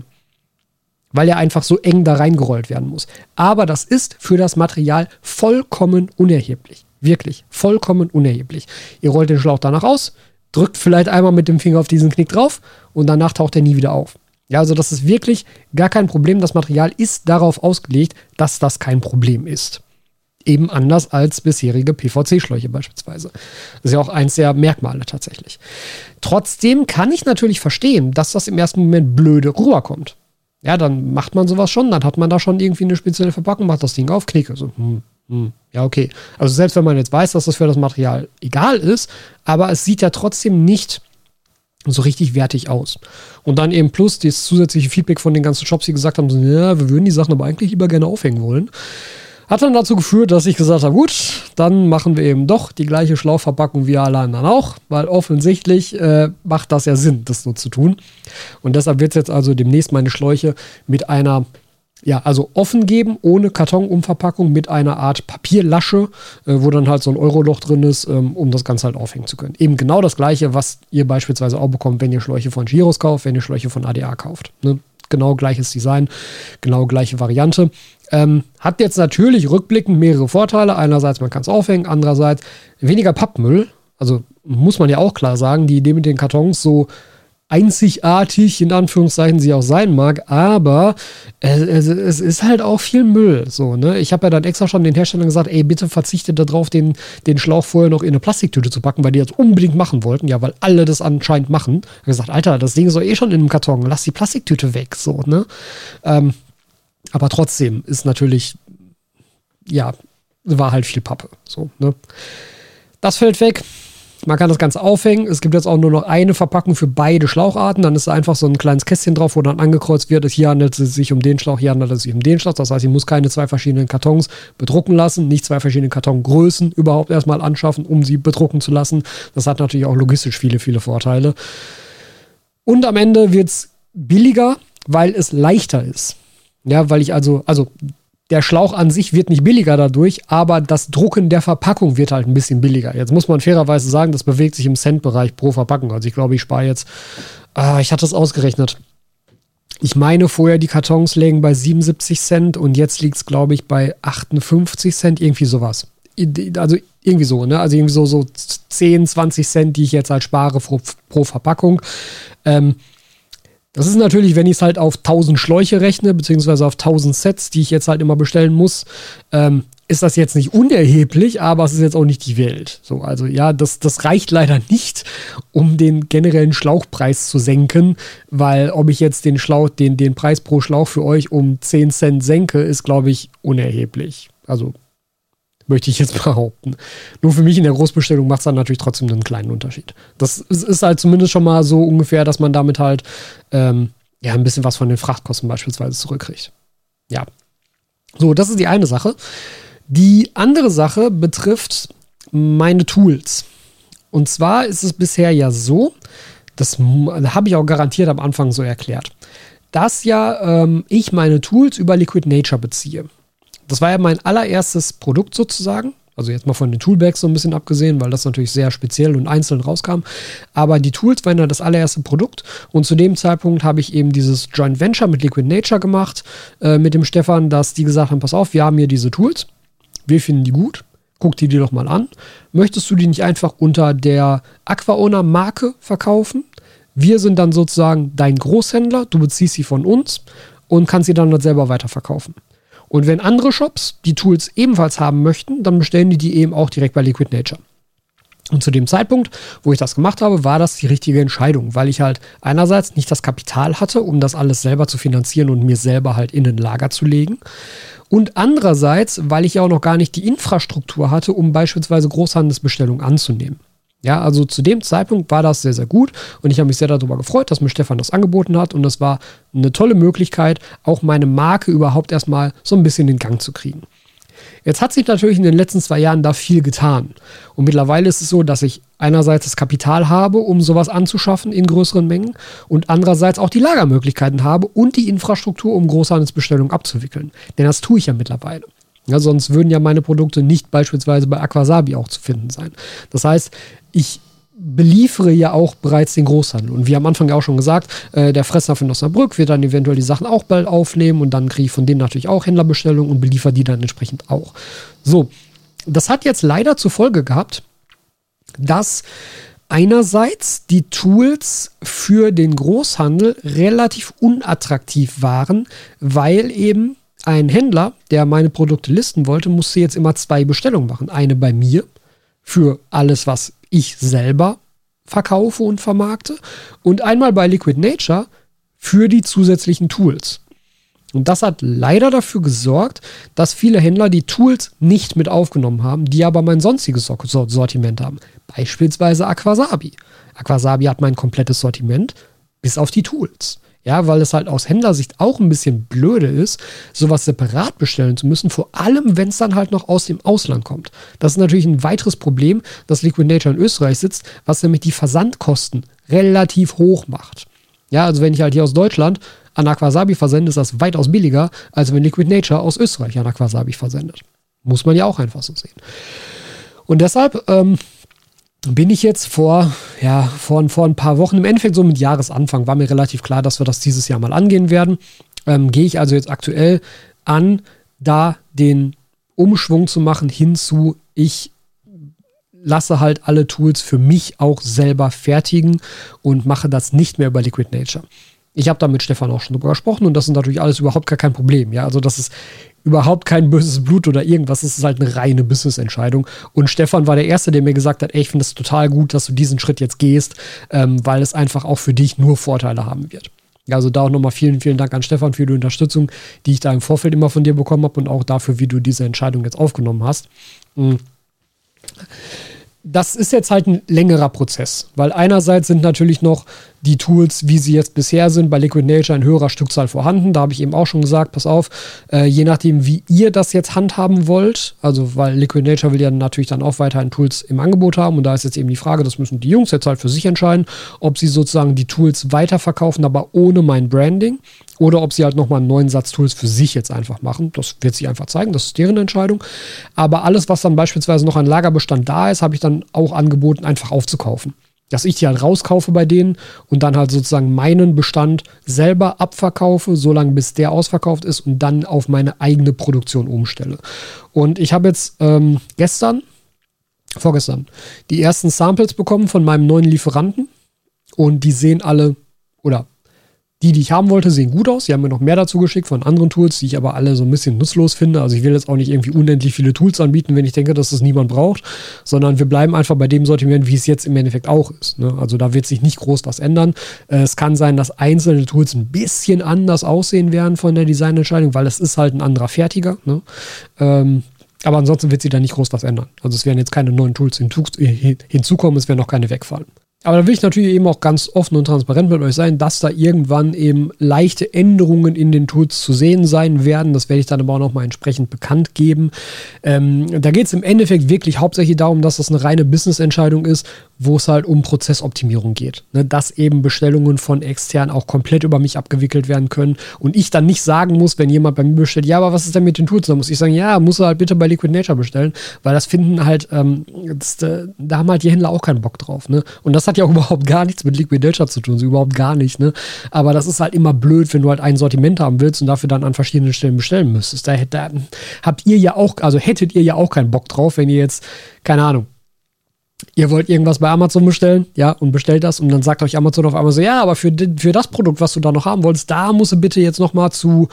Weil er einfach so eng da reingerollt werden muss. Aber das ist für das Material vollkommen unerheblich. Wirklich, vollkommen unerheblich. Ihr rollt den Schlauch danach aus, drückt vielleicht einmal mit dem Finger auf diesen Knick drauf und danach taucht er nie wieder auf. Ja, also das ist wirklich gar kein Problem. Das Material ist darauf ausgelegt, dass das kein Problem ist. Eben anders als bisherige PVC-Schläuche beispielsweise. Das ist ja auch eins der Merkmale tatsächlich. Trotzdem kann ich natürlich verstehen, dass das im ersten Moment blöde rüberkommt. Ja, dann macht man sowas schon, dann hat man da schon irgendwie eine spezielle Verpackung, macht das Ding auf, knicke. So, hm, Hm, ja, okay. Also selbst wenn man jetzt weiß, dass das für das Material egal ist, aber es sieht ja trotzdem nicht so richtig wertig aus. Und dann eben plus das zusätzliche Feedback von den ganzen Shops, die gesagt haben, so, ja, wir würden die Sachen aber eigentlich lieber gerne aufhängen wollen. Hat dann dazu geführt, dass ich gesagt habe, gut, dann machen wir eben doch die gleiche Schlauchverpackung wie alle anderen auch, weil offensichtlich äh, macht das ja Sinn, das so zu tun. Und deshalb wird es jetzt also demnächst meine Schläuche mit einer ja, also offen geben, ohne Kartonumverpackung, mit einer Art Papierlasche, äh, wo dann halt so ein Euroloch drin ist, ähm, um das Ganze halt aufhängen zu können. Eben genau das gleiche, was ihr beispielsweise auch bekommt, wenn ihr Schläuche von Giros kauft, wenn ihr Schläuche von ADA kauft. Ne? Genau gleiches Design, genau gleiche Variante. Ähm, hat jetzt natürlich rückblickend mehrere Vorteile. Einerseits, man kann es aufhängen, andererseits weniger Pappmüll. Also muss man ja auch klar sagen, die Idee mit den Kartons so einzigartig, in Anführungszeichen, sie auch sein mag, aber es, es ist halt auch viel Müll. So, ne? Ich habe ja dann extra schon den Herstellern gesagt, ey, bitte verzichtet darauf, den, den Schlauch vorher noch in eine Plastiktüte zu packen, weil die das unbedingt machen wollten, ja, weil alle das anscheinend machen. Ich habe gesagt, Alter, das Ding ist doch eh schon in einem Karton, lass die Plastiktüte weg, so, ne? Ähm, aber trotzdem ist natürlich, ja, war halt viel Pappe. So, ne? Das fällt weg. Man kann das Ganze aufhängen. Es gibt jetzt auch nur noch eine Verpackung für beide Schlaucharten. Dann ist einfach so ein kleines Kästchen drauf, wo dann angekreuzt wird, hier handelt es sich um den Schlauch, hier handelt es sich um den Schlauch. Das heißt, ich muss keine zwei verschiedenen Kartons bedrucken lassen, nicht zwei verschiedene Kartongrößen überhaupt erstmal anschaffen, um sie bedrucken zu lassen. Das hat natürlich auch logistisch viele, viele Vorteile. Und am Ende wird es billiger, weil es leichter ist. Ja, weil ich also, also der Schlauch an sich wird nicht billiger dadurch, aber das Drucken der Verpackung wird halt ein bisschen billiger. Jetzt muss man fairerweise sagen, das bewegt sich im Cent-Bereich pro Verpackung. Also ich glaube, ich spare jetzt, äh, ich hatte es ausgerechnet. Ich meine, vorher die Kartons lägen bei 77 Cent und jetzt liegt es, glaube ich, bei 58 Cent, irgendwie sowas. Also irgendwie so, ne? Also irgendwie so, so 10, 20 Cent, die ich jetzt halt spare pro, pro Verpackung. Ähm, das ist natürlich, wenn ich es halt auf 1000 Schläuche rechne, beziehungsweise auf 1000 Sets, die ich jetzt halt immer bestellen muss, ähm, ist das jetzt nicht unerheblich, aber es ist jetzt auch nicht die Welt. So, also ja, das, das reicht leider nicht, um den generellen Schlauchpreis zu senken, weil ob ich jetzt den Schlauch, den, den Preis pro Schlauch für euch um 10 Cent senke, ist, glaube ich, unerheblich. Also möchte ich jetzt behaupten. Nur für mich in der Großbestellung macht es dann natürlich trotzdem einen kleinen Unterschied. Das ist halt zumindest schon mal so ungefähr, dass man damit halt ähm, ja ein bisschen was von den Frachtkosten beispielsweise zurückkriegt. Ja. So, das ist die eine Sache. Die andere Sache betrifft meine Tools. Und zwar ist es bisher ja so, das habe ich auch garantiert am Anfang so erklärt, dass ja ähm, ich meine Tools über Liquid Nature beziehe. Das war ja mein allererstes Produkt sozusagen. Also jetzt mal von den Toolbags so ein bisschen abgesehen, weil das natürlich sehr speziell und einzeln rauskam. Aber die Tools waren ja das allererste Produkt. Und zu dem Zeitpunkt habe ich eben dieses Joint Venture mit Liquid Nature gemacht, äh, mit dem Stefan, dass die gesagt haben, pass auf, wir haben hier diese Tools. Wir finden die gut. Guck die dir doch mal an. Möchtest du die nicht einfach unter der AquaOwner Marke verkaufen? Wir sind dann sozusagen dein Großhändler. Du beziehst sie von uns und kannst sie dann selber weiterverkaufen. Und wenn andere Shops die Tools ebenfalls haben möchten, dann bestellen die die eben auch direkt bei Liquid Nature. Und zu dem Zeitpunkt, wo ich das gemacht habe, war das die richtige Entscheidung, weil ich halt einerseits nicht das Kapital hatte, um das alles selber zu finanzieren und mir selber halt in ein Lager zu legen. Und andererseits, weil ich ja auch noch gar nicht die Infrastruktur hatte, um beispielsweise Großhandelsbestellungen anzunehmen. Ja, also zu dem Zeitpunkt war das sehr, sehr gut und ich habe mich sehr darüber gefreut, dass mir Stefan das angeboten hat und das war eine tolle Möglichkeit, auch meine Marke überhaupt erstmal so ein bisschen in Gang zu kriegen. Jetzt hat sich natürlich in den letzten zwei Jahren da viel getan. Und mittlerweile ist es so, dass ich einerseits das Kapital habe, um sowas anzuschaffen in größeren Mengen und andererseits auch die Lagermöglichkeiten habe und die Infrastruktur, um Großhandelsbestellungen abzuwickeln. Denn das tue ich ja mittlerweile. Ja, sonst würden ja meine Produkte nicht beispielsweise bei Aquasabi auch zu finden sein. Das heißt, ich beliefere ja auch bereits den Großhandel. Und wie am Anfang auch schon gesagt, äh, der Fressnapf in Osnabrück wird dann eventuell die Sachen auch bald aufnehmen und dann kriege ich von denen natürlich auch Händlerbestellungen und beliefere die dann entsprechend auch. So, das hat jetzt leider zur Folge gehabt, dass einerseits die Tools für den Großhandel relativ unattraktiv waren, weil eben ein Händler, der meine Produkte listen wollte, musste jetzt immer zwei Bestellungen machen. Eine bei mir für alles, was ich selber verkaufe und vermarkte und einmal bei Liquid Nature für die zusätzlichen Tools. Und das hat leider dafür gesorgt, dass viele Händler die Tools nicht mit aufgenommen haben, die aber mein sonstiges Sortiment haben. Beispielsweise Aquasabi. Aquasabi hat mein komplettes Sortiment, bis auf die Tools. Ja, weil es halt aus Händlersicht auch ein bisschen blöde ist, sowas separat bestellen zu müssen, vor allem wenn es dann halt noch aus dem Ausland kommt. Das ist natürlich ein weiteres Problem, dass Liquid Nature in Österreich sitzt, was nämlich die Versandkosten relativ hoch macht. Ja, also wenn ich halt hier aus Deutschland an Aquasabi versende, ist das weitaus billiger, als wenn Liquid Nature aus Österreich an Aquasabi versendet. Muss man ja auch einfach so sehen. Und deshalb ähm, bin ich jetzt vor, ja, vor, vor ein paar Wochen, im Endeffekt so mit Jahresanfang, war mir relativ klar, dass wir das dieses Jahr mal angehen werden. Ähm, Gehe ich also jetzt aktuell an, da den Umschwung zu machen hinzu, ich lasse halt alle Tools für mich auch selber fertigen und mache das nicht mehr über Liquid Nature. Ich habe da mit Stefan auch schon drüber gesprochen und das ist natürlich alles überhaupt gar kein Problem. Ja, also das ist überhaupt kein böses Blut oder irgendwas. Es ist halt eine reine Business-Entscheidung. Und Stefan war der Erste, der mir gesagt hat, ey, ich finde es total gut, dass du diesen Schritt jetzt gehst, ähm, weil es einfach auch für dich nur Vorteile haben wird. Also da auch nochmal vielen, vielen Dank an Stefan für die Unterstützung, die ich da im Vorfeld immer von dir bekommen habe und auch dafür, wie du diese Entscheidung jetzt aufgenommen hast. Mhm das ist jetzt halt ein längerer Prozess, weil einerseits sind natürlich noch die Tools, wie sie jetzt bisher sind, bei Liquid Nature in höherer Stückzahl vorhanden. Da habe ich eben auch schon gesagt, pass auf, äh, je nachdem, wie ihr das jetzt handhaben wollt, also weil Liquid Nature will ja natürlich dann auch weiterhin Tools im Angebot haben und da ist jetzt eben die Frage, das müssen die Jungs jetzt halt für sich entscheiden, ob sie sozusagen die Tools weiterverkaufen, aber ohne mein Branding oder ob sie halt nochmal einen neuen Satz Tools für sich jetzt einfach machen. Das wird sich einfach zeigen, das ist deren Entscheidung. Aber alles, was dann beispielsweise noch an Lagerbestand da ist, habe ich dann auch angeboten, einfach aufzukaufen dass ich die halt rauskaufe bei denen und dann halt sozusagen meinen Bestand selber abverkaufe, solange bis der ausverkauft ist und dann auf meine eigene Produktion umstelle. Und ich habe jetzt ähm, gestern, vorgestern, die ersten Samples bekommen von meinem neuen Lieferanten und die sehen alle, oder die, die ich haben wollte, sehen gut aus. Sie haben mir noch mehr dazu geschickt von anderen Tools, die ich aber alle so ein bisschen nutzlos finde. Also ich will jetzt auch nicht irgendwie unendlich viele Tools anbieten, wenn ich denke, dass das niemand braucht, sondern wir bleiben einfach bei dem Sortiment, wie es jetzt im Endeffekt auch ist. Ne? Also da wird sich nicht groß was ändern. Äh, es kann sein, dass einzelne Tools ein bisschen anders aussehen werden von der Designentscheidung, weil es ist halt ein anderer Fertiger. Ne? Ähm, aber ansonsten wird sich da nicht groß was ändern. Also es werden jetzt keine neuen Tools hinzukommen, es werden auch keine wegfallen. Aber da will ich natürlich eben auch ganz offen und transparent mit euch sein, dass da irgendwann eben leichte Änderungen in den Tools zu sehen sein werden. Das werde ich dann aber auch nochmal entsprechend bekannt geben. Ähm, da geht es im Endeffekt wirklich hauptsächlich darum, dass das eine reine Business-Entscheidung ist, wo es halt um Prozessoptimierung geht. Ne, dass eben Bestellungen von extern auch komplett über mich abgewickelt werden können und ich dann nicht sagen muss, wenn jemand bei mir bestellt, ja, aber was ist denn mit den Tools? Dann muss ich sagen, ja, muss er halt bitte bei Liquid Nature bestellen, weil das finden halt, ähm, das, da haben halt die Händler auch keinen Bock drauf. Ne? Und das hat ja auch überhaupt gar nichts mit Liquid Nature zu tun, so überhaupt gar nicht. Ne? Aber das ist halt immer blöd, wenn du halt ein Sortiment haben willst und dafür dann an verschiedenen Stellen bestellen müsstest. Da, da habt ihr ja auch, also hättet ihr ja auch keinen Bock drauf, wenn ihr jetzt, keine Ahnung, ihr wollt irgendwas bei Amazon bestellen, ja, und bestellt das und dann sagt euch Amazon auf einmal so, ja, aber für, für das Produkt, was du da noch haben wolltest, da musst du bitte jetzt noch mal zu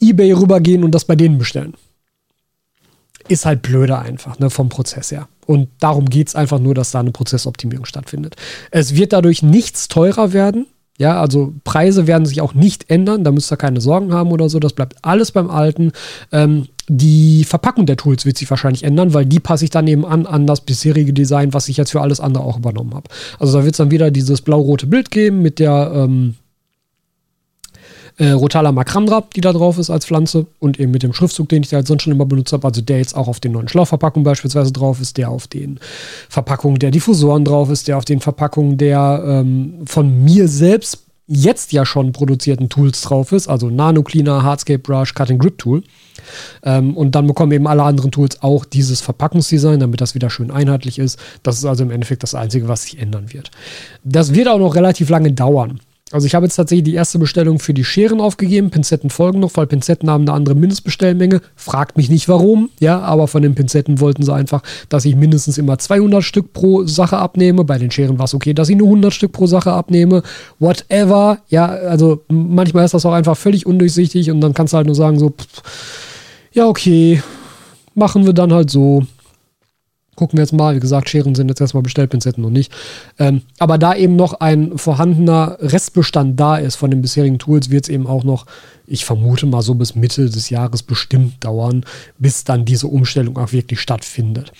eBay rübergehen und das bei denen bestellen. Ist halt blöder einfach, ne, vom Prozess her. Und darum geht es einfach nur, dass da eine Prozessoptimierung stattfindet. Es wird dadurch nichts teurer werden. Ja, also Preise werden sich auch nicht ändern, da müsst ihr keine Sorgen haben oder so, das bleibt alles beim Alten. Ähm, die Verpackung der Tools wird sich wahrscheinlich ändern, weil die passe ich dann eben an, an das bisherige Design, was ich jetzt für alles andere auch übernommen habe. Also da wird es dann wieder dieses blau-rote Bild geben mit der ähm, äh, Rotala macrandra, die da drauf ist als Pflanze und eben mit dem Schriftzug, den ich da sonst schon immer benutzt habe, also der jetzt auch auf den neuen Schlauchverpackungen beispielsweise drauf ist, der auf den Verpackungen der Diffusoren drauf ist, der auf den Verpackungen der ähm, von mir selbst jetzt ja schon produzierten Tools drauf ist, also Nano Cleaner, Hardscape Brush, Cut Grip Tool. Ähm, und dann bekommen eben alle anderen Tools auch dieses Verpackungsdesign, damit das wieder schön einheitlich ist. Das ist also im Endeffekt das Einzige, was sich ändern wird. Das wird auch noch relativ lange dauern. Also ich habe jetzt tatsächlich die erste Bestellung für die Scheren aufgegeben. Pinzetten folgen noch, weil Pinzetten haben eine andere Mindestbestellmenge. Fragt mich nicht warum, ja, aber von den Pinzetten wollten sie einfach, dass ich mindestens immer 200 Stück pro Sache abnehme. Bei den Scheren war es okay, dass ich nur 100 Stück pro Sache abnehme. Whatever, ja, also manchmal ist das auch einfach völlig undurchsichtig und dann kannst du halt nur sagen so, pff, ja okay, machen wir dann halt so. Gucken wir jetzt mal. Wie gesagt, Scheren sind jetzt erstmal bestellt, Pinzetten noch nicht. Ähm, aber da eben noch ein vorhandener Restbestand da ist von den bisherigen Tools, wird es eben auch noch, ich vermute mal so bis Mitte des Jahres bestimmt dauern, bis dann diese Umstellung auch wirklich stattfindet.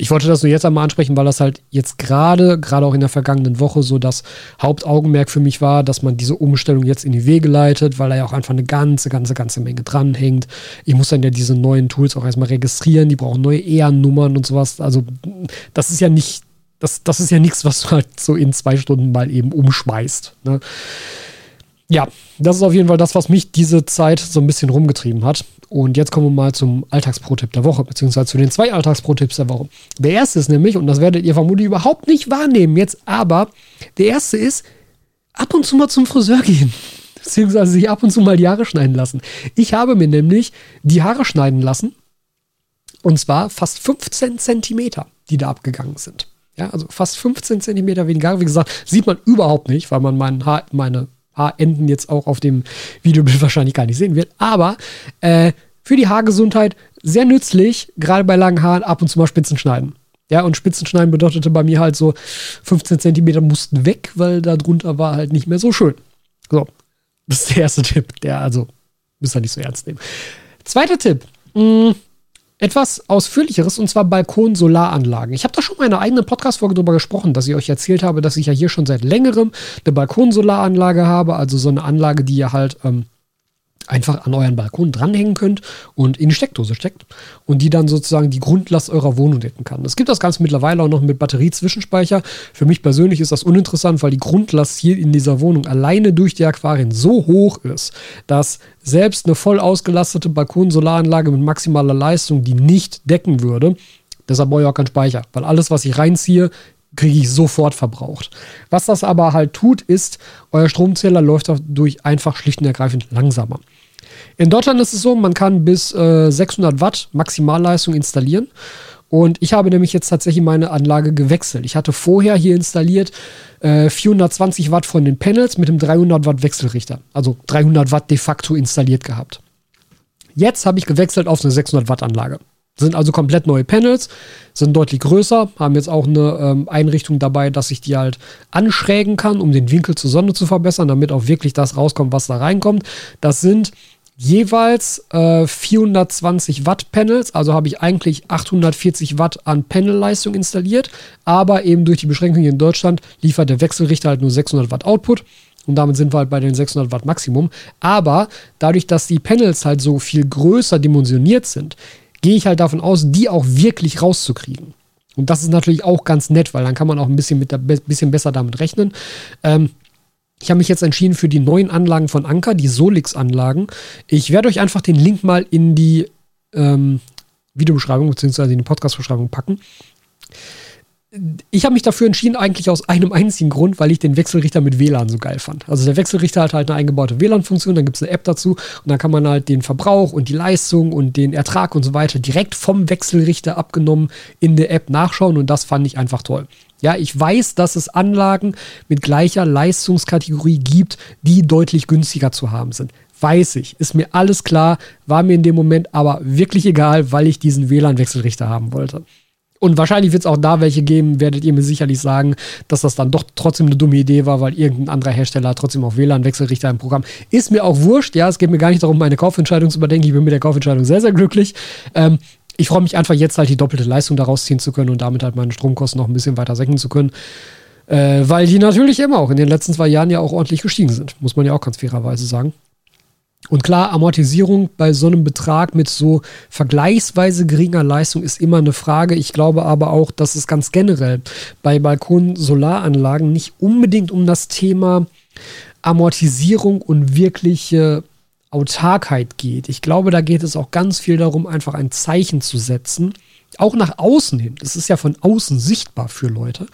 Ich wollte das nur jetzt einmal ansprechen, weil das halt jetzt gerade, gerade auch in der vergangenen Woche so das Hauptaugenmerk für mich war, dass man diese Umstellung jetzt in die Wege leitet, weil da ja auch einfach eine ganze, ganze, ganze Menge dranhängt. Ich muss dann ja diese neuen Tools auch erstmal registrieren, die brauchen neue EA-Nummern und sowas. Also das ist ja nicht, das, das ist ja nichts, was du halt so in zwei Stunden mal eben umschmeißt. Ne? Ja, das ist auf jeden Fall das, was mich diese Zeit so ein bisschen rumgetrieben hat. Und jetzt kommen wir mal zum Alltagsprotipp der Woche, beziehungsweise zu den zwei Alltagsprotipps der Woche. Der erste ist nämlich, und das werdet ihr vermutlich überhaupt nicht wahrnehmen jetzt, aber der erste ist, ab und zu mal zum Friseur gehen. Beziehungsweise sich ab und zu mal die Haare schneiden lassen. Ich habe mir nämlich die Haare schneiden lassen. Und zwar fast 15 Zentimeter, die da abgegangen sind. Ja, also fast 15 Zentimeter weniger. Wie gesagt, sieht man überhaupt nicht, weil man mein Haar, meine Haarenden jetzt auch auf dem Videobild wahrscheinlich gar nicht sehen wird. Aber äh, für die Haargesundheit sehr nützlich, gerade bei langen Haaren ab und zu mal Spitzen schneiden. Ja, und Spitzen schneiden bedeutete bei mir halt so 15 Zentimeter mussten weg, weil da drunter war halt nicht mehr so schön. So, das ist der erste Tipp. Der, also, müsst ihr nicht so ernst nehmen. Zweiter Tipp. Mh, mm, etwas ausführlicheres und zwar Balkon-Solaranlagen. Ich habe da schon mal in einer eigenen Podcast-Folge drüber gesprochen, dass ich euch erzählt habe, dass ich ja hier schon seit längerem eine Balkon-Solaranlage habe, also so eine Anlage, die ihr halt ähm, einfach an euren Balkon dranhängen könnt und in die Steckdose steckt und die dann sozusagen die Grundlast eurer Wohnung decken kann. Es gibt das Ganze mittlerweile auch noch mit Batteriezwischenspeicher. Für mich persönlich ist das uninteressant, weil die Grundlast hier in dieser Wohnung alleine durch die Aquarien so hoch ist, dass selbst eine voll ausgelastete Balkonsolaranlage mit maximaler Leistung die nicht decken würde. Deshalb brauche ich auch keinen Speicher, weil alles, was ich reinziehe, kriege ich sofort verbraucht. Was das aber halt tut, ist, euer Stromzähler läuft dadurch einfach schlicht und ergreifend langsamer. In Deutschland ist es so, man kann bis äh, 600 Watt Maximalleistung installieren. Und ich habe nämlich jetzt tatsächlich meine Anlage gewechselt. Ich hatte vorher hier installiert äh, 420 Watt von den Panels mit dem 300 Watt Wechselrichter. Also 300 Watt de facto installiert gehabt. Jetzt habe ich gewechselt auf eine 600 Watt Anlage. Sind also komplett neue Panels, sind deutlich größer, haben jetzt auch eine ähm, Einrichtung dabei, dass ich die halt anschrägen kann, um den Winkel zur Sonne zu verbessern, damit auch wirklich das rauskommt, was da reinkommt. Das sind jeweils äh, 420 Watt Panels, also habe ich eigentlich 840 Watt an Panelleistung installiert, aber eben durch die Beschränkung hier in Deutschland liefert der Wechselrichter halt nur 600 Watt Output. Und damit sind wir halt bei den 600 Watt Maximum. Aber dadurch, dass die Panels halt so viel größer dimensioniert sind, gehe ich halt davon aus, die auch wirklich rauszukriegen. Und das ist natürlich auch ganz nett, weil dann kann man auch ein bisschen, mit der, bisschen besser damit rechnen. Ähm, ich habe mich jetzt entschieden für die neuen Anlagen von Anker, die Solix-Anlagen. Ich werde euch einfach den Link mal in die ähm, Videobeschreibung bzw. in die Podcast-Beschreibung packen ich habe mich dafür entschieden, eigentlich aus einem einzigen Grund, weil ich den Wechselrichter mit WLAN so geil fand. Also der Wechselrichter hat halt eine eingebaute WLAN-Funktion, dann gibt es eine App dazu und dann kann man halt den Verbrauch und die Leistung und den Ertrag und so weiter direkt vom Wechselrichter abgenommen in der App nachschauen und das fand ich einfach toll. Ja, ich weiß, dass es Anlagen mit gleicher Leistungskategorie gibt, die deutlich günstiger zu haben sind. Weiß ich, ist mir alles klar, war mir in dem Moment aber wirklich egal, weil ich diesen WLAN-Wechselrichter haben wollte. Und wahrscheinlich wird es auch da welche geben, werdet ihr mir sicherlich sagen, dass das dann doch trotzdem eine dumme Idee war, weil irgendein anderer Hersteller trotzdem auch WLAN-Wechselrichter im Programm. Ist mir auch wurscht, ja, es geht mir gar nicht darum, meine Kaufentscheidung zu überdenken. Ich bin mit der Kaufentscheidung sehr, sehr glücklich. Ähm, ich freue mich einfach jetzt halt die doppelte Leistung daraus ziehen zu können und damit halt meine Stromkosten noch ein bisschen weiter senken zu können. Äh, weil die natürlich immer auch in den letzten zwei Jahren ja auch ordentlich gestiegen sind, muss man ja auch ganz fairerweise sagen. Und klar, Amortisierung bei so einem Betrag mit so vergleichsweise geringer Leistung ist immer eine Frage. Ich glaube aber auch, dass es ganz generell bei Balkon-Solaranlagen nicht unbedingt um das Thema Amortisierung und wirkliche Autarkheit geht. Ich glaube, da geht es auch ganz viel darum, einfach ein Zeichen zu setzen. Auch nach außen hin, das ist ja von außen sichtbar für Leute,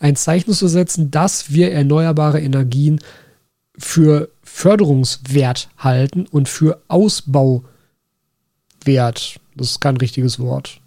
ein Zeichen zu setzen, dass wir erneuerbare Energien für Förderungswert halten und für Ausbauwert. Das ist kein richtiges Wort.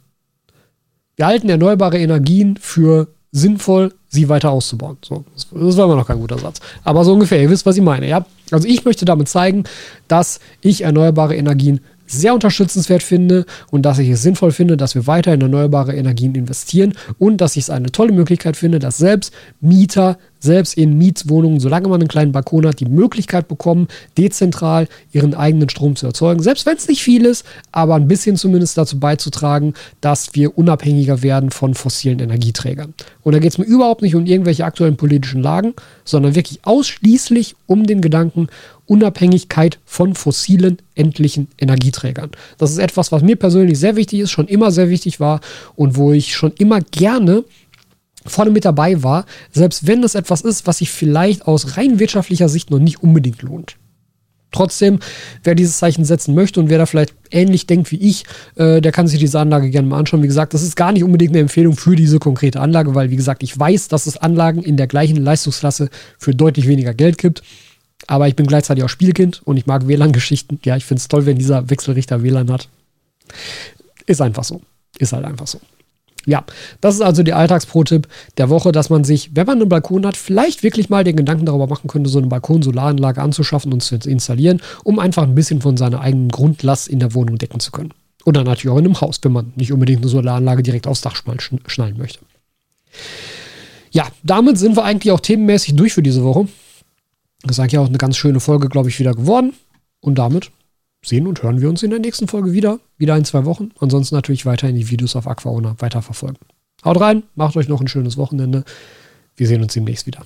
Wir halten erneuerbare Energien für sinnvoll, sie weiter auszubauen. So, das, war immer noch kein guter Satz. Aber so ungefähr, ihr wisst, was ich meine, ja? Also ich möchte damit zeigen, dass ich erneuerbare Energien sehr unterstützenswert finde und dass ich es sinnvoll finde, dass wir weiter in erneuerbare Energien investieren und dass ich es eine tolle Möglichkeit finde, dass selbst Mieter selbst in Mietswohnungen, solange man einen kleinen Balkon hat, die Möglichkeit bekommen, dezentral ihren eigenen Strom zu erzeugen. Selbst wenn es nicht viel ist, aber ein bisschen zumindest dazu beizutragen, dass wir unabhängiger werden von fossilen Energieträgern. Und da geht es mir überhaupt nicht um irgendwelche aktuellen politischen Lagen, sondern wirklich ausschließlich um den Gedanken Unabhängigkeit von fossilen endlichen Energieträgern. Das ist etwas, was mir persönlich sehr wichtig ist, schon immer sehr wichtig war und wo ich schon immer gerne vorne mit dabei war, selbst wenn das etwas ist, was sich vielleicht aus rein wirtschaftlicher Sicht noch nicht unbedingt lohnt. Trotzdem, wer dieses Zeichen setzen möchte und wer da vielleicht ähnlich denkt wie ich, äh, der kann sich diese Anlage gerne mal anschauen. Wie gesagt, das ist gar nicht unbedingt eine Empfehlung für diese konkrete Anlage, weil, wie gesagt, ich weiß, dass es Anlagen in der gleichen Leistungsklasse für deutlich weniger Geld gibt. Aber ich bin gleichzeitig auch Spielkind und ich mag WLAN-Geschichten. Ja, ich finde es toll, wenn dieser Wechselrichter WLAN hat. Ist einfach so. Ist halt einfach so. Ja, das ist also der Alltagsprotipp der Woche, dass man sich, wenn man einen Balkon hat, vielleicht wirklich mal den Gedanken darüber machen könnte, so eine Balkon-Solaranlage anzuschaffen und zu installieren, um einfach ein bisschen von seiner eigenen Grundlast in der Wohnung decken zu können. Dann natürlich auch in einem Haus, wenn man nicht unbedingt eine Solaranlage direkt aufs Dach schnallen möchte. Ja, damit sind wir eigentlich auch themenmäßig durch für diese Woche. Das ist eigentlich auch eine ganz schöne Folge, glaube ich, wieder geworden. Und damit sehen und hören wir uns in der nächsten Folge wieder. Wieder in zwei Wochen. Ansonsten natürlich weiterhin die Videos auf Aquaona weiterverfolgen. Haut rein, macht euch noch ein schönes Wochenende. Wir sehen uns demnächst wieder.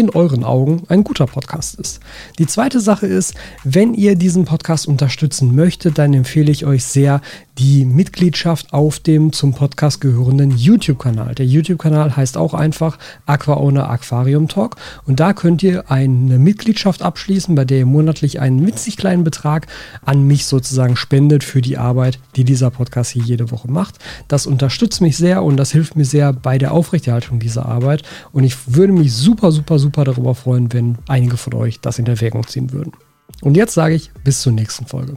in euren Augen ein guter Podcast ist. Die zweite Sache ist, wenn ihr diesen Podcast unterstützen möchtet, dann empfehle ich euch sehr, die Mitgliedschaft auf dem zum Podcast gehörenden YouTube-Kanal. Der YouTube-Kanal heißt auch einfach Aquaowner Aquarium Talk und da könnt ihr eine Mitgliedschaft abschließen, bei der ihr monatlich einen winzig kleinen Betrag an mich sozusagen spendet für die Arbeit, die dieser Podcast hier jede Woche macht. Das unterstützt mich sehr und das hilft mir sehr bei der Aufrechterhaltung dieser Arbeit und ich würde mich super, super, super darüber freuen, wenn einige von euch das in Erwägung ziehen würden. Und jetzt sage ich bis zur nächsten Folge.